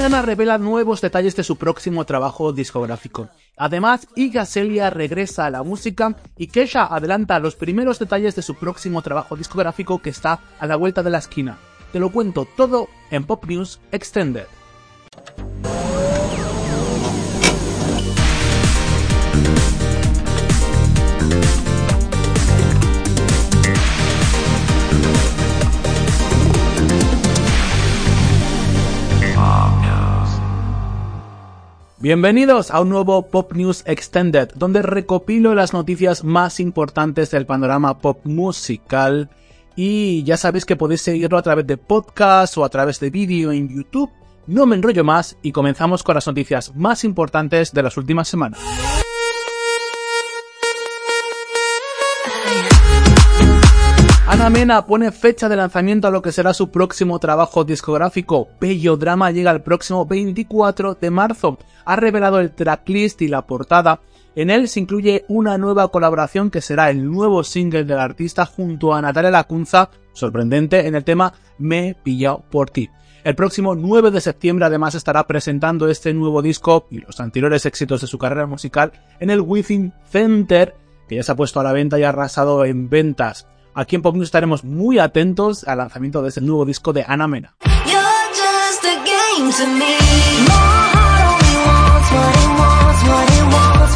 Rihanna revela nuevos detalles de su próximo trabajo discográfico. Además, Iga Celia regresa a la música y Kesha adelanta los primeros detalles de su próximo trabajo discográfico que está a la vuelta de la esquina. Te lo cuento todo en Pop News Extended. Bienvenidos a un nuevo Pop News Extended, donde recopilo las noticias más importantes del panorama pop musical. Y ya sabéis que podéis seguirlo a través de podcast o a través de vídeo en YouTube. No me enrollo más y comenzamos con las noticias más importantes de las últimas semanas. Ana Mena pone fecha de lanzamiento a lo que será su próximo trabajo discográfico. Bello Drama llega el próximo 24 de marzo. Ha revelado el tracklist y la portada. En él se incluye una nueva colaboración que será el nuevo single del artista junto a Natalia Lacunza, sorprendente, en el tema Me he pillado por ti. El próximo 9 de septiembre además estará presentando este nuevo disco y los anteriores éxitos de su carrera musical en el Within Center, que ya se ha puesto a la venta y ha arrasado en ventas. Aquí en Pop News estaremos muy atentos al lanzamiento de este nuevo disco de Ana Mena.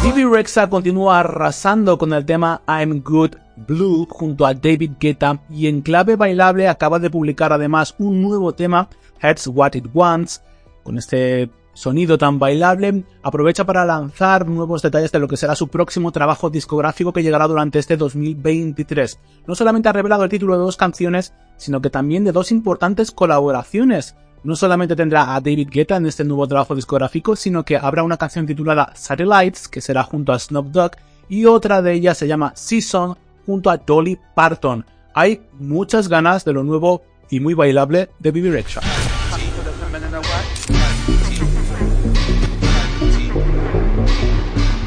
Bibi Rexa continúa arrasando con el tema I'm Good Blue junto a David Guetta y en clave bailable acaba de publicar además un nuevo tema, Heads What It Wants, con este sonido tan bailable, aprovecha para lanzar nuevos detalles de lo que será su próximo trabajo discográfico que llegará durante este 2023. No solamente ha revelado el título de dos canciones, sino que también de dos importantes colaboraciones. No solamente tendrá a David Guetta en este nuevo trabajo discográfico, sino que habrá una canción titulada Satellites, que será junto a Snoop Dogg, y otra de ellas se llama Season, junto a Dolly Parton. Hay muchas ganas de lo nuevo y muy bailable de Bibi Rexha.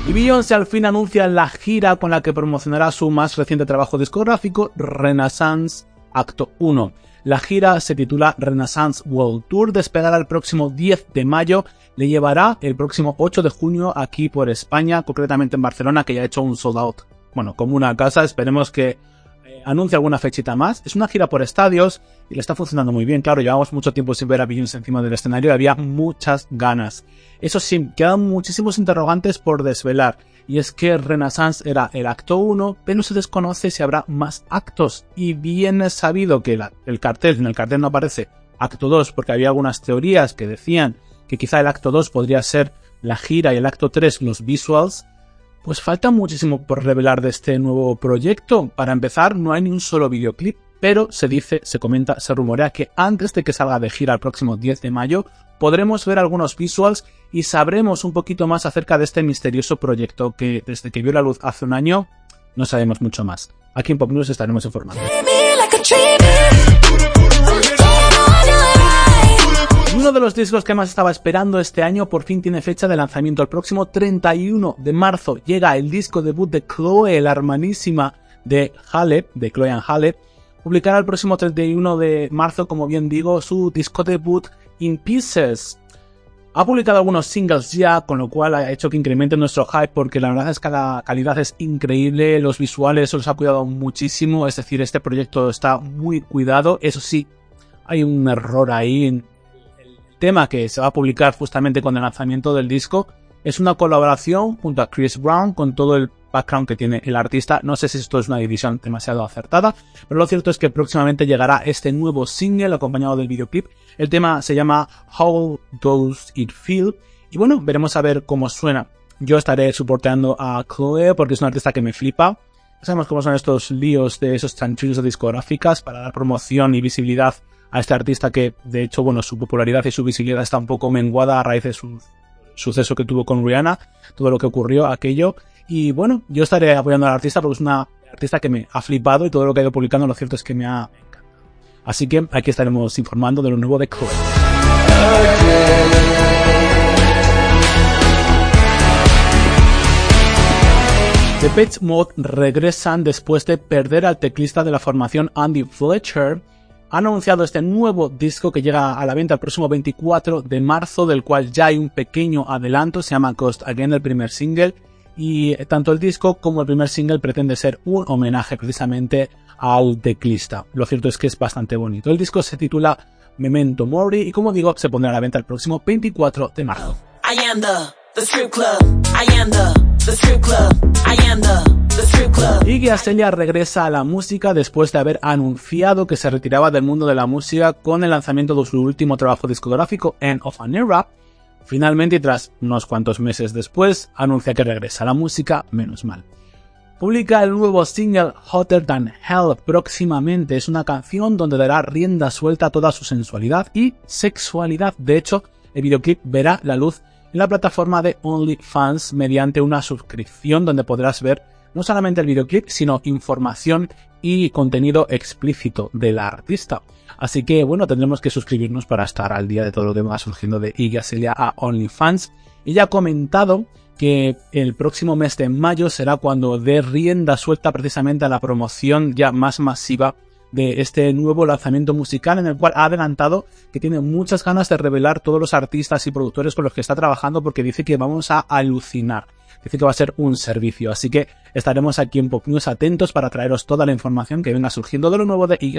Y Beyoncé al fin anuncia la gira con la que promocionará su más reciente trabajo discográfico, Renaissance Acto 1. La gira se titula Renaissance World Tour, despegará el próximo 10 de mayo, le llevará el próximo 8 de junio aquí por España, concretamente en Barcelona, que ya ha hecho un sold out. Bueno, como una casa, esperemos que anuncia alguna fechita más. Es una gira por estadios y le está funcionando muy bien. Claro, llevamos mucho tiempo sin ver a Beyoncé encima del escenario y había muchas ganas. Eso sí, quedan muchísimos interrogantes por desvelar. Y es que Renaissance era el acto 1, pero se desconoce si habrá más actos. Y bien es sabido que el cartel, en el cartel no aparece acto 2 porque había algunas teorías que decían que quizá el acto 2 podría ser la gira y el acto 3 los visuals pues falta muchísimo por revelar de este nuevo proyecto. Para empezar, no hay ni un solo videoclip, pero se dice, se comenta, se rumorea que antes de que salga de gira el próximo 10 de mayo, podremos ver algunos visuals y sabremos un poquito más acerca de este misterioso proyecto que desde que vio la luz hace un año no sabemos mucho más. Aquí en Pop News estaremos informando. Uno de los discos que más estaba esperando este año por fin tiene fecha de lanzamiento. El próximo 31 de marzo llega el disco debut de Chloe, la hermanísima de Halep, de Chloe and Halep. Publicará el próximo 31 de marzo, como bien digo, su disco debut In Pieces. Ha publicado algunos singles ya, con lo cual ha hecho que incremente nuestro hype porque la verdad es que la calidad es increíble, los visuales los ha cuidado muchísimo, es decir, este proyecto está muy cuidado. Eso sí, hay un error ahí tema que se va a publicar justamente con el lanzamiento del disco es una colaboración junto a Chris Brown con todo el background que tiene el artista. No sé si esto es una división demasiado acertada, pero lo cierto es que próximamente llegará este nuevo single acompañado del videoclip. El tema se llama How Does It Feel? Y bueno, veremos a ver cómo suena. Yo estaré soporteando a Chloe porque es una artista que me flipa. Sabemos cómo son estos líos de esos chanchullos de discográficas para dar promoción y visibilidad a este artista que, de hecho, bueno, su popularidad y su visibilidad está un poco menguada a raíz de su suceso que tuvo con Rihanna, todo lo que ocurrió, aquello. Y bueno, yo estaré apoyando al artista porque es una artista que me ha flipado y todo lo que ha ido publicando, lo cierto es que me ha encantado. Así que aquí estaremos informando de lo nuevo de Chloe. The Page Mode regresan después de perder al teclista de la formación Andy Fletcher. Han anunciado este nuevo disco que llega a la venta el próximo 24 de marzo, del cual ya hay un pequeño adelanto, se llama Ghost Again, el primer single, y tanto el disco como el primer single pretende ser un homenaje precisamente al teclista. Lo cierto es que es bastante bonito. El disco se titula Memento Mori y como digo se pondrá a la venta el próximo 24 de marzo. Iggy Azalea regresa a la música después de haber anunciado que se retiraba del mundo de la música con el lanzamiento de su último trabajo discográfico, End of an Era. Finalmente, y tras unos cuantos meses después, anuncia que regresa a la música, menos mal. Publica el nuevo single Hotter Than Hell próximamente. Es una canción donde dará rienda suelta a toda su sensualidad y sexualidad. De hecho, el videoclip verá la luz en la plataforma de OnlyFans mediante una suscripción donde podrás ver no solamente el videoclip, sino información y contenido explícito del artista. Así que bueno, tendremos que suscribirnos para estar al día de todo lo que va surgiendo de Iggy a OnlyFans. Y ya ha comentado que el próximo mes de mayo será cuando dé rienda suelta precisamente a la promoción ya más masiva de este nuevo lanzamiento musical en el cual ha adelantado que tiene muchas ganas de revelar todos los artistas y productores con los que está trabajando porque dice que vamos a alucinar. Dice que va a ser un servicio, así que estaremos aquí en Pop News atentos para traeros toda la información que venga surgiendo de lo nuevo de Iggy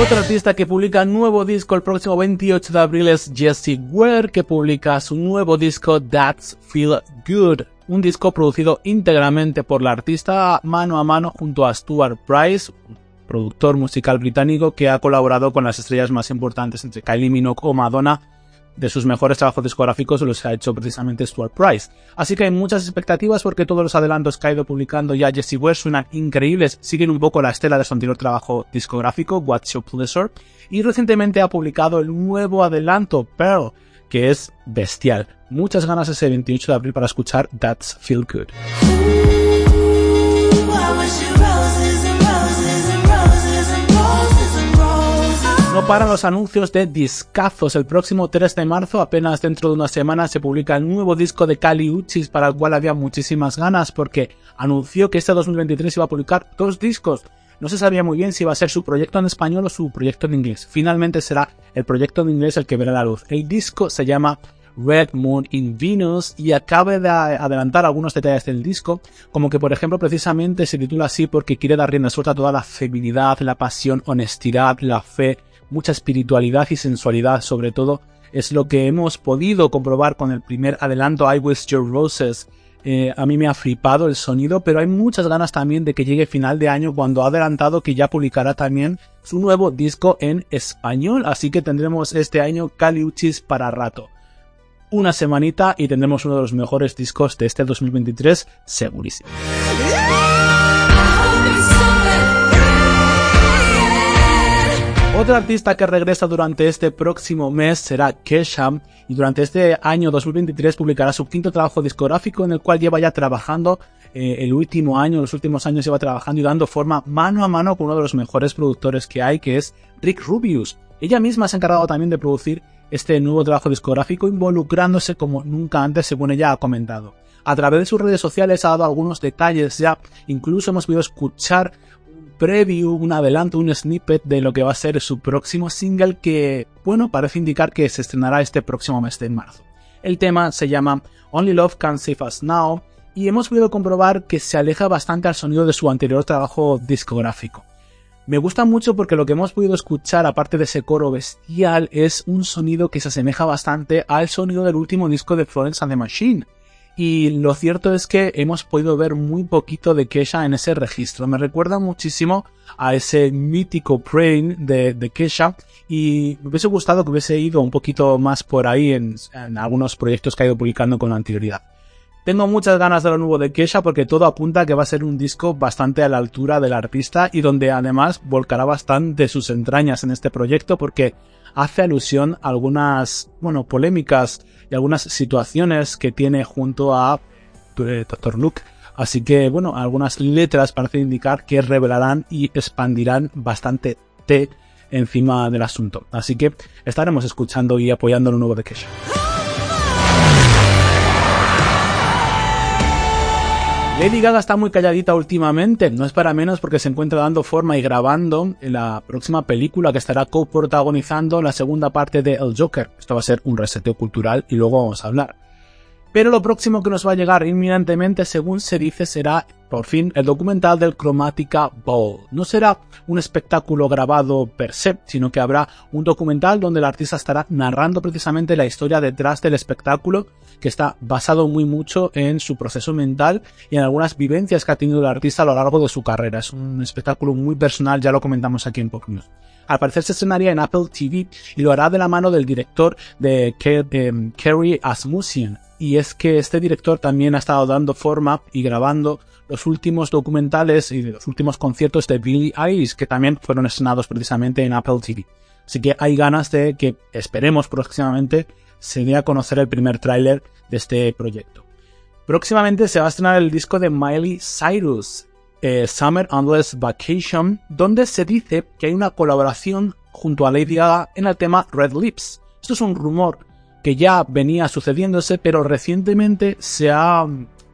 otro artista que publica nuevo disco el próximo 28 de abril es Jesse Ware, que publica su nuevo disco That's Feel Good, un disco producido íntegramente por la artista mano a mano junto a Stuart Price, productor musical británico que ha colaborado con las estrellas más importantes entre Kylie Minogue o Madonna de sus mejores trabajos discográficos los ha hecho precisamente Stuart Price. Así que hay muchas expectativas porque todos los adelantos que ha ido publicando ya Jesse Ware suenan increíbles, siguen un poco la estela de su anterior trabajo discográfico, What's Your Pleasure, y recientemente ha publicado el nuevo adelanto, Pearl, que es bestial. Muchas ganas ese 28 de abril para escuchar That's Feel Good. No paran los anuncios de discazos. El próximo 3 de marzo, apenas dentro de una semana, se publica el nuevo disco de Kali Uchis para el cual había muchísimas ganas porque anunció que este 2023 iba a publicar dos discos. No se sabía muy bien si iba a ser su proyecto en español o su proyecto en inglés. Finalmente será el proyecto en inglés el que verá la luz. El disco se llama Red Moon in Venus y acabe de adelantar algunos detalles del disco, como que por ejemplo precisamente se titula así porque quiere dar rienda suelta a toda la feminidad, la pasión, honestidad, la fe, mucha espiritualidad y sensualidad sobre todo, es lo que hemos podido comprobar con el primer adelanto I Wish Your Roses. Eh, a mí me ha flipado el sonido, pero hay muchas ganas también de que llegue final de año cuando ha adelantado que ya publicará también su nuevo disco en español, así que tendremos este año Caliuchis para rato. Una semanita y tendremos uno de los mejores discos de este 2023, segurísimo. Otro artista que regresa durante este próximo mes será Kesha y durante este año 2023 publicará su quinto trabajo discográfico en el cual lleva ya trabajando eh, el último año, los últimos años lleva trabajando y dando forma mano a mano con uno de los mejores productores que hay que es Rick Rubius. Ella misma se ha encargado también de producir este nuevo trabajo discográfico involucrándose como nunca antes según ella ha comentado. A través de sus redes sociales ha dado algunos detalles ya, incluso hemos podido escuchar preview, un adelanto, un snippet de lo que va a ser su próximo single que, bueno, parece indicar que se estrenará este próximo mes de marzo. El tema se llama Only Love Can Save Us Now y hemos podido comprobar que se aleja bastante al sonido de su anterior trabajo discográfico. Me gusta mucho porque lo que hemos podido escuchar, aparte de ese coro bestial, es un sonido que se asemeja bastante al sonido del último disco de Florence and the Machine. Y lo cierto es que hemos podido ver muy poquito de Kesha en ese registro. Me recuerda muchísimo a ese mítico Praying de, de Kesha y me hubiese gustado que hubiese ido un poquito más por ahí en, algunos proyectos que ha ido publicando con anterioridad. Tengo muchas ganas de lo nuevo de Kesha porque todo apunta a que va a ser un disco bastante a la altura del artista y donde además volcará bastante sus entrañas en este proyecto porque hace alusión a algunas, bueno, polémicas y algunas situaciones que tiene junto a eh, Dr. Luke. Así que, bueno, algunas letras parecen indicar que revelarán y expandirán bastante té encima del asunto. Así que estaremos escuchando y apoyando lo nuevo de Kesha. Lady Gaga está muy calladita últimamente, no es para menos porque se encuentra dando forma y grabando en la próxima película que estará co-protagonizando la segunda parte de El Joker. Esto va a ser un reseteo cultural y luego vamos a hablar. Pero lo próximo que nos va a llegar inminentemente, según se dice, será por fin el documental del Chromatica Ball. No será un espectáculo grabado per se, sino que habrá un documental donde el artista estará narrando precisamente la historia detrás del espectáculo, que está basado muy mucho en su proceso mental y en algunas vivencias que ha tenido el artista a lo largo de su carrera. Es un espectáculo muy personal, ya lo comentamos aquí en Pop News. Al parecer se estrenaría en Apple TV y lo hará de la mano del director de Kerry Asmussen, y es que este director también ha estado dando forma y grabando los últimos documentales y los últimos conciertos de Billie Eilish que también fueron estrenados precisamente en Apple TV. Así que hay ganas de que esperemos próximamente se dé a conocer el primer tráiler de este proyecto. Próximamente se va a estrenar el disco de Miley Cyrus, eh, Summer Endless Vacation, donde se dice que hay una colaboración junto a Lady Gaga en el tema Red Lips. Esto es un rumor que ya venía sucediéndose, pero recientemente se ha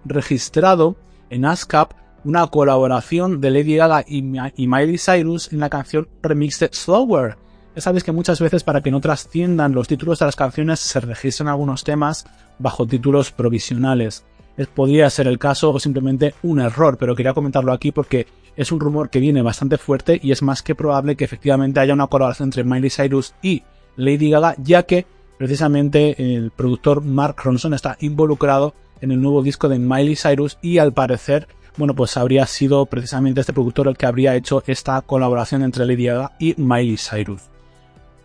registrado en ASCAP una colaboración de Lady Gaga y, Miley Cyrus en la canción remix de Slower. Ya sabes que muchas veces para que no trasciendan los títulos de las canciones se registran algunos temas bajo títulos provisionales. podría ser el caso o simplemente un error, pero quería comentarlo aquí porque es un rumor que viene bastante fuerte y es más que probable que efectivamente haya una colaboración entre Miley Cyrus y Lady Gaga, ya que precisamente el productor Mark Ronson está involucrado en el nuevo disco de Miley Cyrus y al parecer, bueno, pues habría sido precisamente este productor el que habría hecho esta colaboración entre Lady Gaga y Miley Cyrus.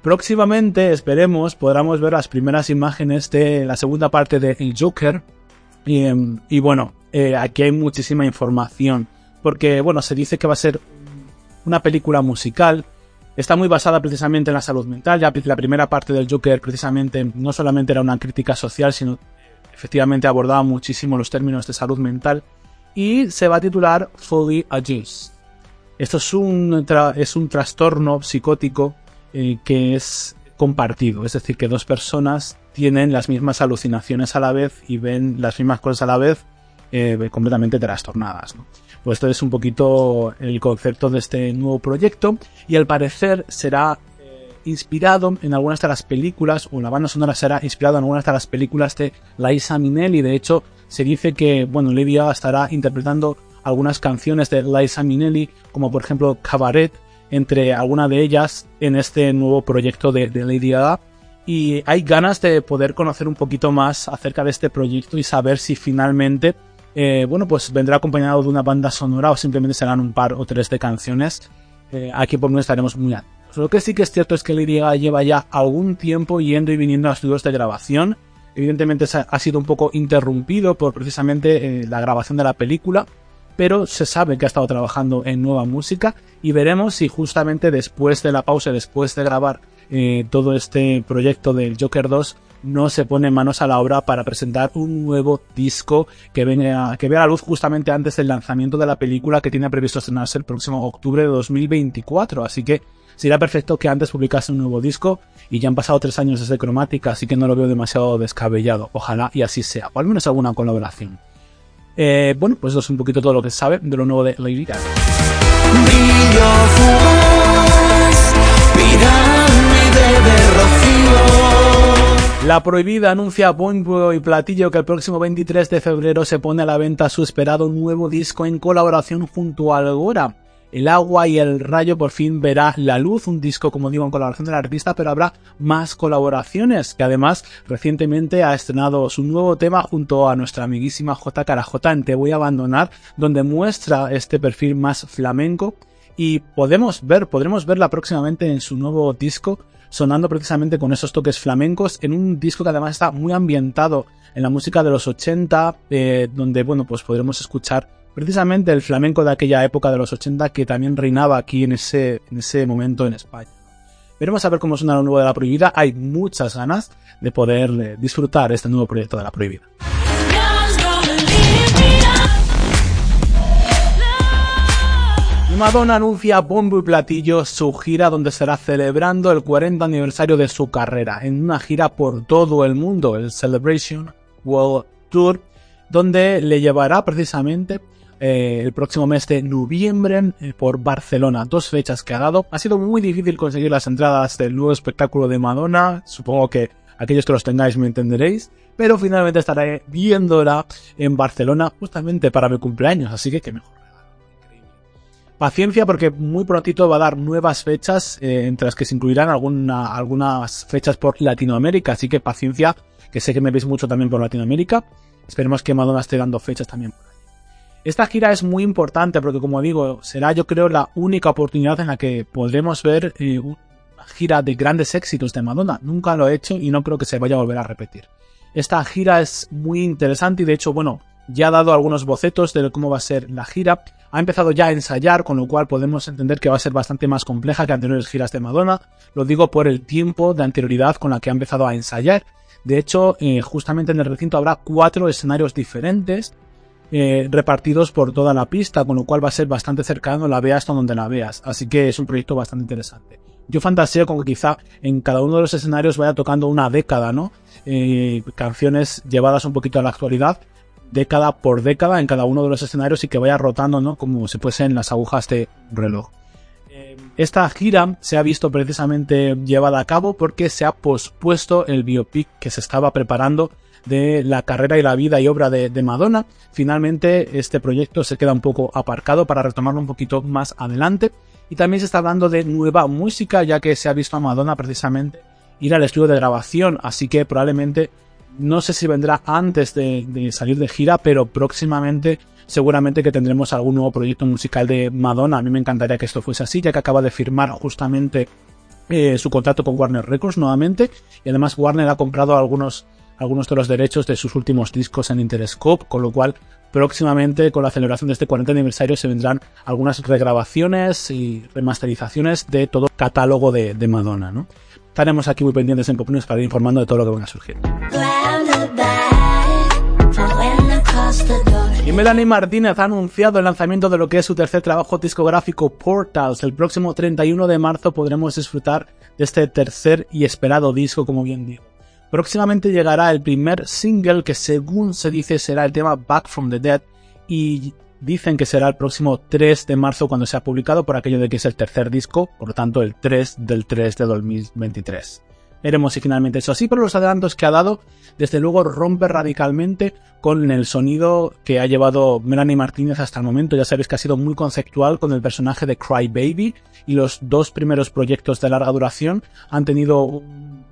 Próximamente, esperemos, podremos ver las primeras imágenes de la segunda parte de El Joker. Y, em, bueno, eh, aquí hay muchísima información. Porque, bueno, se dice que va a ser una película musical está muy basada precisamente en la salud mental. Ya la primera parte del Joker precisamente no solamente era una crítica social, sino efectivamente abordaba muchísimo los términos de salud mental. Y se va a titular Fully Adjust. Esto es un, es un trastorno psicótico eh, que es compartido, es decir, que dos personas tienen las mismas alucinaciones a la vez y ven las mismas cosas a la vez eh, completamente trastornadas. Pues esto es un poquito el concepto de este nuevo proyecto y al parecer será eh, inspirado en algunas de las películas, o la banda sonora será inspirado en algunas de las películas de Liza Minnelli. De hecho, se dice que, bueno, Lady Gaga estará interpretando algunas canciones de Liza Minnelli, como por ejemplo Cabaret, entre algunas de ellas en este nuevo proyecto de, de Lady Gaga. Y hay ganas de poder conocer un poquito más acerca de este proyecto y saber si finalmente eh, bueno, pues vendrá acompañado de una banda sonora o simplemente serán un par o tres de canciones. Eh, aquí por no estaremos muy atentos. Lo que sí que es cierto es que Lady lleva ya algún tiempo yendo y viniendo a estudios de grabación. Evidentemente ha sido un poco interrumpido por precisamente eh, la grabación de la película, pero se sabe que ha estado trabajando en nueva música y veremos si justamente después de la pausa, después de grabar todo este proyecto del Joker 2, no se pone manos a la obra para presentar un nuevo disco que, venga, que vea la luz justamente antes del lanzamiento de la película que tiene previsto estrenarse el próximo octubre de 2024. Así que sería perfecto que antes publicase un nuevo disco y ya han pasado tres años desde Cromática, así que no lo veo demasiado descabellado. Ojalá y así sea, o al menos alguna colaboración. Eh, bueno, pues eso es un poquito todo lo que se sabe de lo nuevo de Lady Gaga. La Prohibida anuncia a bombo y platillo que el próximo 23 de febrero se pone a la venta su esperado nuevo disco en colaboración junto a Algora. El agua y el rayo por fin verá la luz, un disco como digo en colaboración del artista, pero habrá más colaboraciones, que además recientemente ha estrenado su nuevo tema junto a nuestra amiguísima J. J en Te voy a abandonar, donde muestra este perfil más flamenco y podemos ver, podremos verla próximamente en su nuevo disco sonando precisamente con esos toques flamencos en un disco que además está muy ambientado en la música de los 80, eh, donde bueno pues podremos escuchar precisamente el flamenco de aquella época de los 80 que también reinaba aquí en ese, en ese momento en España. Veremos a ver cómo suena lo nuevo de La Prohibida. Hay muchas ganas de poder eh, disfrutar este nuevo proyecto de La Prohibida. Madonna anuncia bombo y platillo su gira donde será celebrando el 40 aniversario de su carrera en una gira por todo el mundo, el Celebration World Tour, donde le llevará precisamente eh, el próximo mes de noviembre eh, por Barcelona. Dos fechas que ha dado. Ha sido muy difícil conseguir las entradas del nuevo espectáculo de Madonna. Supongo que aquellos que los tengáis me entenderéis. Pero finalmente estaré viéndola en Barcelona justamente para mi cumpleaños. Así que qué mejor Paciencia porque muy prontito va a dar nuevas fechas, eh, entre las que se incluirán alguna, algunas fechas por Latinoamérica, así que paciencia, que sé que me veis mucho también por Latinoamérica. Esperemos que Madonna esté dando fechas también por esta gira es muy importante porque, como digo, será yo creo la única oportunidad en la que podremos ver eh, una gira de grandes éxitos de Madonna. Nunca lo he hecho y no creo que se vaya a volver a repetir. Esta gira es muy interesante y de hecho, bueno, ya ha dado algunos bocetos de cómo va a ser la gira. Ha empezado ya a ensayar, con lo cual podemos entender que va a ser bastante más compleja que anteriores giras de Madonna. Lo digo por el tiempo de anterioridad con la que ha empezado a ensayar. De hecho, eh, justamente en el recinto habrá cuatro escenarios diferentes eh, repartidos por toda la pista, con lo cual va a ser bastante cercano, la veas donde la veas. Así que es un proyecto bastante interesante. Yo fantaseo con que quizá en cada uno de los escenarios vaya tocando una década, ¿no? Eh, canciones llevadas un poquito a la actualidad, década por década en cada uno de los escenarios y que vaya rotando, ¿no? Como se fuesen las agujas de reloj. Eh, esta gira se ha visto precisamente llevada a cabo porque se ha pospuesto el biopic que se estaba preparando de la carrera y la vida y obra de, Madonna. Finalmente este proyecto se queda un poco aparcado para retomarlo un poquito más adelante. Y también se está hablando de nueva música ya que se ha visto a Madonna precisamente ir al estudio de grabación. Así que probablemente no sé si vendrá antes de, salir de gira, pero próximamente seguramente que tendremos algún nuevo proyecto musical de Madonna. A mí me encantaría que esto fuese así, ya que acaba de firmar justamente eh, su contrato con Warner Records nuevamente. Y además Warner ha comprado algunos algunos de los derechos de sus últimos discos en Interscope, con lo cual próximamente con la celebración de este 40 aniversario se vendrán algunas regrabaciones y remasterizaciones de todo catálogo de, Madonna, ¿no? Estaremos aquí muy pendientes en Popnews para ir informando de todo lo que van a surgir. Y Melanie Martínez ha anunciado el lanzamiento de lo que es su tercer trabajo discográfico Portals. El próximo 31 de marzo podremos disfrutar de este tercer y esperado disco, como bien digo. Próximamente llegará el primer single que según se dice será el tema Back from the Dead y dicen que será el próximo 3 de marzo cuando sea publicado por aquello de que es el tercer disco, por lo tanto el 3 del 3 de 2023. Veremos si finalmente es así, pero los adelantos que ha dado, desde luego rompe radicalmente con el sonido que ha llevado Melanie Martínez hasta el momento. Ya sabéis que ha sido muy conceptual con el personaje de Cry Baby y los dos primeros proyectos de larga duración han tenido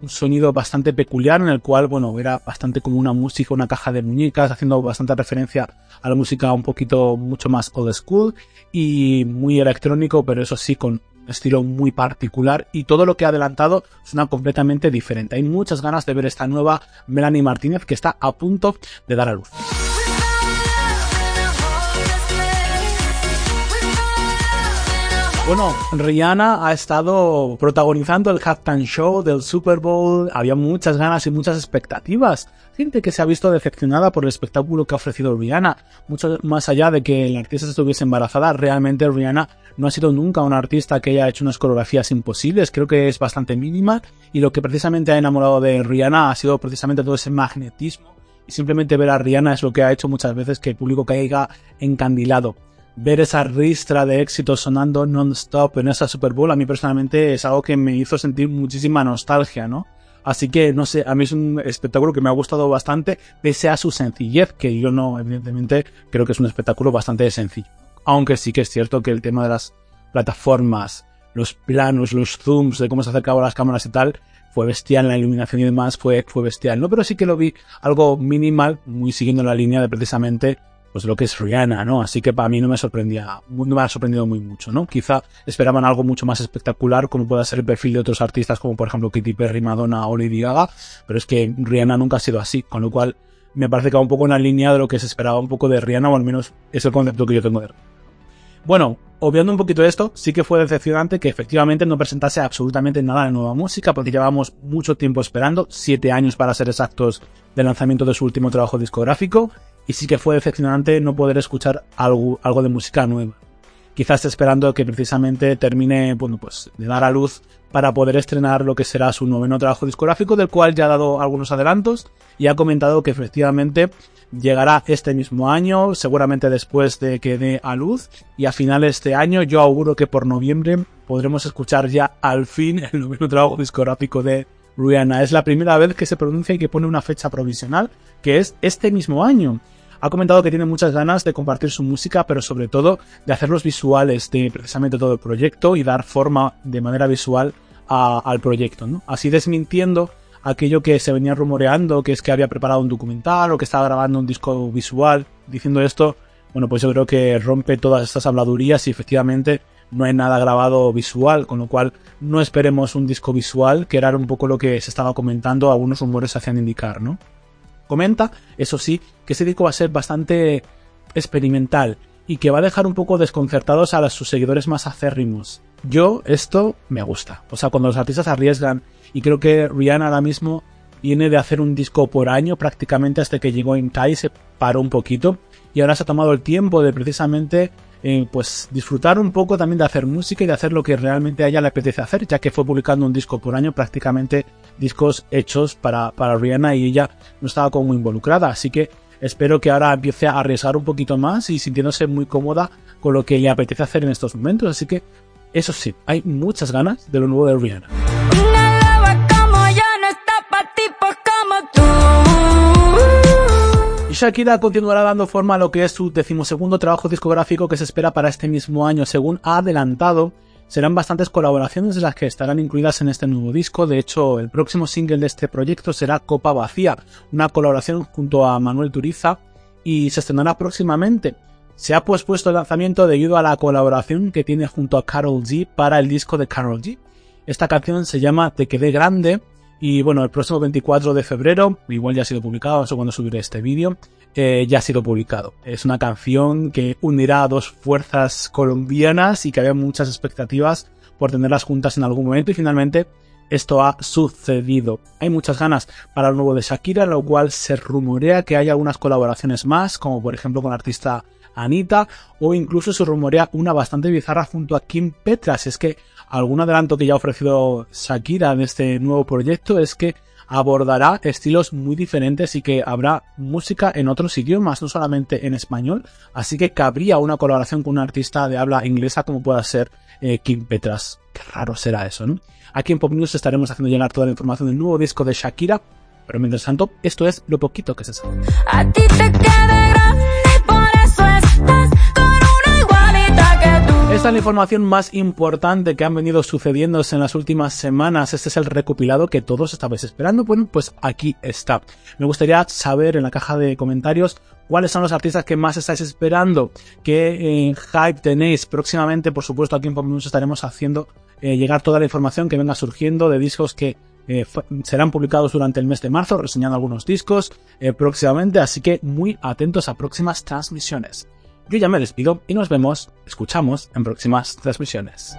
un sonido bastante peculiar en el cual, bueno, era bastante como una música, una caja de muñecas, haciendo bastante referencia a la música un poquito mucho más old school y muy electrónico, pero eso sí con estilo muy particular y todo lo que ha adelantado suena completamente diferente. Hay muchas ganas de ver esta nueva Melanie Martínez que está a punto de dar a luz. Bueno, Rihanna ha estado protagonizando el halftime show del Super Bowl. Había muchas ganas y muchas expectativas. Gente que se ha visto decepcionada por el espectáculo que ha ofrecido Rihanna. Mucho más allá de que la artista estuviese embarazada, realmente Rihanna no ha sido nunca una artista que haya hecho unas coreografías imposibles. Creo que es bastante mínima. Y lo que precisamente ha enamorado de Rihanna ha sido precisamente todo ese magnetismo. Y simplemente ver a Rihanna es lo que ha hecho muchas veces que el público caiga encandilado ver esa ristra de éxitos sonando non-stop en esa Super Bowl a mí personalmente es algo que me hizo sentir muchísima nostalgia, ¿no? Así que, no sé, a mí es un espectáculo que me ha gustado bastante, pese a su sencillez, que yo no, evidentemente, creo que es un espectáculo bastante sencillo. Aunque sí que es cierto que el tema de las plataformas, los planos, los zooms de cómo se acercaban las cámaras y tal, fue bestial, la iluminación y demás fue, fue bestial, ¿no? Pero sí que lo vi algo minimal, muy siguiendo la línea de precisamente pues lo que es Rihanna, ¿no? Así que para mí no me sorprendía, no me ha sorprendido muy mucho, ¿no? Quizá esperaban algo mucho más espectacular, como pueda ser el perfil de otros artistas, como por ejemplo Katy Perry, Madonna o Lady Gaga, pero es que Rihanna nunca ha sido así, con lo cual me parece que va un poco en la línea de lo que se esperaba un poco de Rihanna, o al menos es el concepto que yo tengo de Bueno, obviando un poquito esto, sí que fue decepcionante que efectivamente no presentase absolutamente nada de nueva música, porque llevamos mucho tiempo esperando, siete años para ser exactos, del lanzamiento de su último trabajo discográfico, y sí que fue decepcionante no poder escuchar algo, algo de música nueva. Quizás esperando que precisamente termine, bueno, pues de dar a luz para poder estrenar lo que será su noveno trabajo discográfico, del cual ya ha dado algunos adelantos y ha comentado que efectivamente llegará este mismo año, seguramente después de que dé a luz, y a final de este año yo auguro que por noviembre podremos escuchar ya al fin el noveno trabajo discográfico de Rihanna. Es la primera vez que se pronuncia y que pone una fecha provisional, que es este mismo año ha comentado que tiene muchas ganas de compartir su música, pero sobre todo de hacer los visuales de precisamente todo el proyecto y dar forma de manera visual al proyecto, ¿no? Así desmintiendo aquello que se venía rumoreando, que es que había preparado un documental o que estaba grabando un disco visual. Diciendo esto, bueno, pues yo creo que rompe todas estas habladurías y efectivamente no hay nada grabado visual, con lo cual no esperemos un disco visual, que era un poco lo que se estaba comentando, algunos rumores hacían indicar, ¿no? Comenta, eso sí, que ese disco va a ser bastante experimental y que va a dejar un poco desconcertados a sus seguidores más acérrimos. Yo, esto me gusta. O sea, cuando los artistas arriesgan, y creo que Rihanna ahora mismo viene de hacer un disco por año prácticamente hasta que llegó en Tai, se paró un poquito, y ahora se ha tomado el tiempo de precisamente eh, pues disfrutar un poco también de hacer música y de hacer lo que realmente a ella le apetece hacer, ya que fue publicando un disco por año, prácticamente discos hechos para, para Rihanna y ella no estaba como muy involucrada, así que espero que ahora empiece a arriesgar un poquito más y sintiéndose muy cómoda con lo que ella apetece hacer en estos momentos, así que eso sí, hay muchas ganas de lo nuevo de Rihanna. Shakira continuará dando forma a lo que es su decimosegundo trabajo discográfico que se espera para este mismo año. Según ha adelantado, serán bastantes colaboraciones las que estarán incluidas en este nuevo disco. De hecho, el próximo single de este proyecto será Copa Vacía, una colaboración junto a Manuel Turiza y se estrenará próximamente. Se ha pospuesto el lanzamiento debido a la colaboración que tiene junto a Carol G para el disco de Carol G. Esta canción se llama Te quedé grande y bueno, el próximo 24 de febrero, igual ya ha sido publicado, eso cuando subiré este vídeo, eh, ya ha sido publicado. Es una canción que unirá a dos fuerzas colombianas y que había muchas expectativas por tenerlas juntas en algún momento y finalmente esto ha sucedido. Hay muchas ganas para el nuevo de Shakira, lo cual se rumorea que hay algunas colaboraciones más, como por ejemplo con la artista Anita, o incluso se rumorea una bastante bizarra junto a Kim Petras. Es que algún adelanto que ya ha ofrecido Shakira en este nuevo proyecto es que abordará estilos muy diferentes y que habrá música en otros idiomas, no solamente en español, así que cabría una colaboración con un artista de habla inglesa como pueda ser eh, Kim Petras. Qué raro será eso, ¿no? Aquí en Pop News estaremos haciendo llegar toda la información del nuevo disco de Shakira, pero mientras tanto, esto es lo poquito que se sabe. A ti te Esta es la información más importante que han venido sucediéndose en las últimas semanas. Este es el recopilado que todos estabais esperando. Bueno, pues aquí está. Me gustaría saber en la caja de comentarios cuáles son los artistas que más estáis esperando, qué eh, hype tenéis. Próximamente, por supuesto, aquí en Pop estaremos haciendo eh, llegar toda la información que venga surgiendo de discos que eh, serán publicados durante el mes de marzo, reseñando algunos discos próximamente, así que muy atentos a próximas transmisiones. Yo ya me despido y nos vemos, escuchamos en próximas transmisiones.